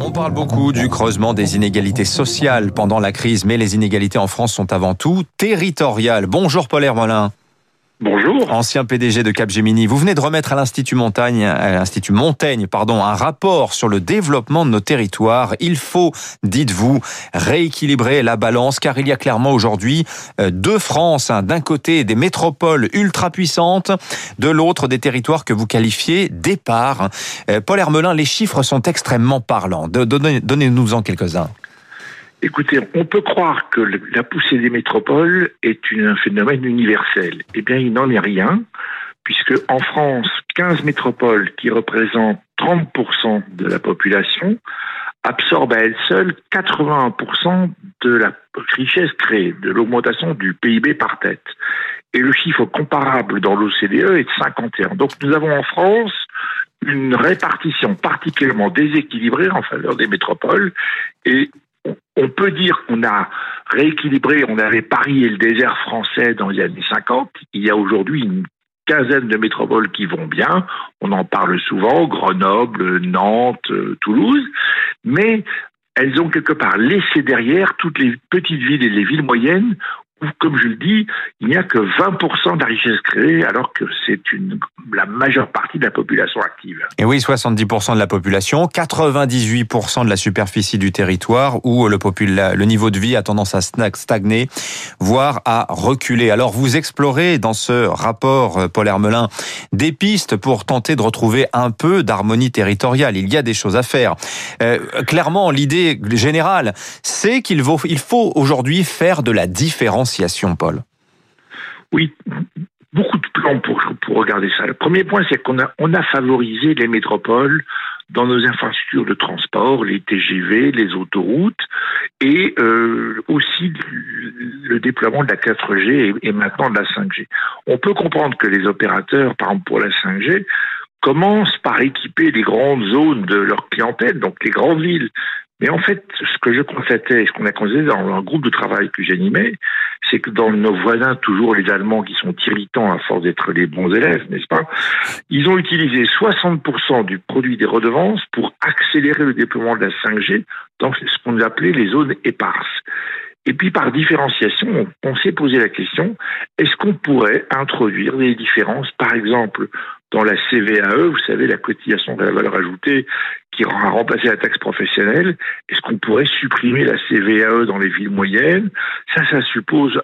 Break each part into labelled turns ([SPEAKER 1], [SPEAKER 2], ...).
[SPEAKER 1] On parle beaucoup du creusement des inégalités sociales pendant la crise, mais les inégalités en France sont avant tout territoriales. Bonjour Paul Hermelin.
[SPEAKER 2] Bonjour.
[SPEAKER 1] Ancien PDG de Capgemini, vous venez de remettre à l'Institut Montagne, à l'Institut Montaigne, pardon, un rapport sur le développement de nos territoires. Il faut, dites-vous, rééquilibrer la balance, car il y a clairement aujourd'hui euh, deux France. Hein. D'un côté, des métropoles ultra puissantes, de l'autre, des territoires que vous qualifiez d'épars. Euh, Paul Hermelin, les chiffres sont extrêmement parlants. Donnez-nous-en quelques-uns.
[SPEAKER 2] Écoutez, on peut croire que la poussée des métropoles est un phénomène universel. Eh bien, il n'en est rien, puisque en France, 15 métropoles qui représentent 30% de la population absorbent à elles seules 81% de la richesse créée, de l'augmentation du PIB par tête. Et le chiffre comparable dans l'OCDE est de 51. Donc nous avons en France une répartition particulièrement déséquilibrée en faveur des métropoles et on peut dire qu'on a rééquilibré, on avait Paris et le désert français dans les années 50. Il y a aujourd'hui une quinzaine de métropoles qui vont bien. On en parle souvent, Grenoble, Nantes, euh, Toulouse. Mais elles ont quelque part laissé derrière toutes les petites villes et les villes moyennes comme je le dis, il n'y a que 20% de la richesse créée, alors que c'est la majeure partie de la population active.
[SPEAKER 1] Et oui, 70% de la population, 98% de la superficie du territoire, où le, niveau de vie a tendance à stagner, voire à reculer. Alors vous explorez dans ce rapport, euh, Paul Hermelin, des pistes pour tenter de retrouver un peu d'harmonie territoriale. Il y a des choses à faire. Euh, clairement, l'idée générale, c'est qu'il faut, faut aujourd'hui faire de la différence
[SPEAKER 2] Oui, beaucoup de plans pour, regarder ça. Le premier point, c'est qu'on a, favorisé les métropoles dans nos infrastructures de transport, les TGV, les autoroutes, et euh, aussi le déploiement de la 4G et, et, maintenant de la 5G. On peut comprendre que les opérateurs, par exemple pour la 5G, commencent par équiper les grandes zones de leur clientèle, donc les grandes villes. Mais en fait, ce que je constatais, ce qu'on a constaté dans un groupe de travail que j'animais, c'est que dans nos voisins, toujours les Allemands qui sont irritants à force d'être les bons élèves, n'est-ce pas Ils ont utilisé 60% du produit des redevances pour accélérer le déploiement de la 5G dans ce qu'on appelait les zones éparses. Et puis par différenciation, on, s'est posé la question, est-ce qu'on pourrait introduire des différences, par exemple, dans la CVAE, vous savez, la cotisation de la valeur ajoutée qui a remplacé la taxe professionnelle, est-ce qu'on pourrait supprimer la CVAE dans les villes moyennes? Ça, ça suppose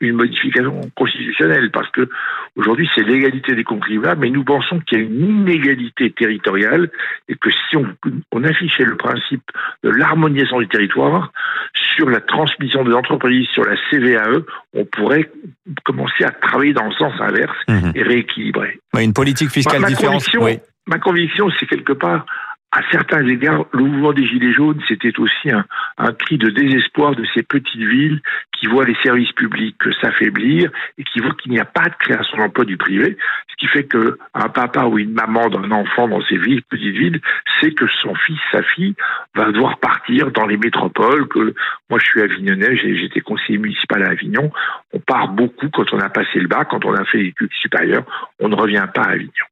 [SPEAKER 2] une modification constitutionnelle parce que aujourd'hui c'est l'égalité des contribuables, mais nous pensons qu'il y a une inégalité territoriale et que si on, on affichait le principe de l'harmonisation du territoire sur la transmission des entreprises, sur la CVAE, on pourrait commencer à travailler dans le sens inverse mhm. et rééquilibrer.
[SPEAKER 1] une politique fiscale différente.
[SPEAKER 2] Ma conviction, c'est quelque part à certains égards, le mouvement des Gilets jaunes, c'était aussi un, cri de désespoir de ces petites villes qui voient les services publics s'affaiblir et qui voient qu'il n'y a pas de création d'emploi du privé, ce qui fait que un papa ou une maman d'un enfant dans ces villes, petites villes, sait que son fils, sa fille, va devoir partir dans les métropoles. Que moi, je suis avignonnais, j'étais conseiller municipal à Avignon. On part beaucoup quand on a passé le bac, quand on a fait l'étude supérieure, on ne revient pas à Avignon.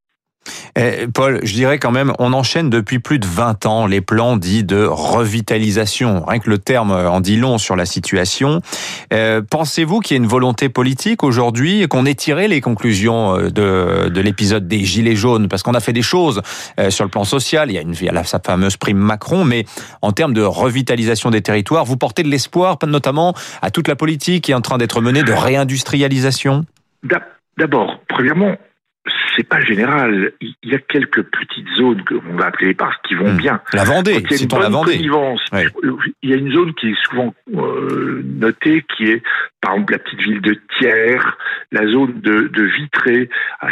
[SPEAKER 1] Eh, Paul, je dirais quand même, on enchaîne depuis plus de 20 ans les plans dits de revitalisation. Rien que le terme en dit long sur la situation. Euh, pensez-vous qu'il y a une volonté politique aujourd'hui et qu'on ait tiré les conclusions euh, de, de l'épisode des Gilets jaunes? Parce qu'on a fait des choses euh, sur le plan social, il y a, sa fameuse prime Macron, mais en termes de revitalisation des territoires, vous portez de l'espoir notamment à toute la politique qui est en train d'être menée de réindustrialisation?
[SPEAKER 2] D'abord, premièrement, c'est pas général. Il y a quelques petites zones que on va appeler parce qui vont hmm. bien.
[SPEAKER 1] La Vendée, citons la Vendée.
[SPEAKER 2] Il y a une zone qui est souvent euh, notée, qui est par exemple la petite ville de Thiers, la zone de, de Vitré,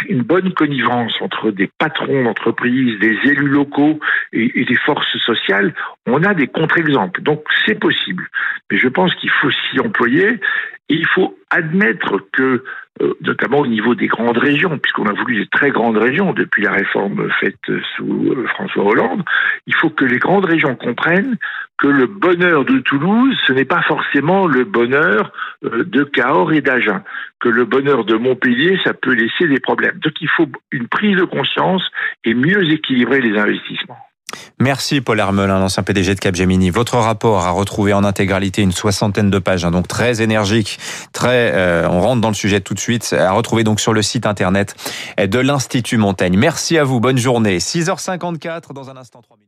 [SPEAKER 2] une bonne connivence entre des patrons d'entreprise, des élus locaux et, et des forces sociales. On a des contre-exemples, donc c'est possible. Mais je pense qu'il faut s'y employer il faut admettre que, euh, notamment au niveau des grandes régions, puisqu'on a voulu des très grandes régions depuis la réforme faite sous euh, François Hollande, il faut que les grandes régions comprennent que le bonheur de Toulouse, ce n'est pas forcément le bonheur euh, de Cahors et d'Agen, que le bonheur de Montpellier, ça peut laisser des problèmes. Donc il faut une prise de conscience et mieux équilibrer les investissements.
[SPEAKER 1] Merci Paul Hermelin, l'ancien PDG de Capgemini. Votre rapport a retrouvé en intégralité une soixantaine de pages, hein, donc très énergique, très. Euh, on rentre dans le sujet tout de suite. À retrouver donc sur le site internet de l'Institut Montaigne. Merci à vous, bonne journée. 6h54 dans un instant 3 minutes.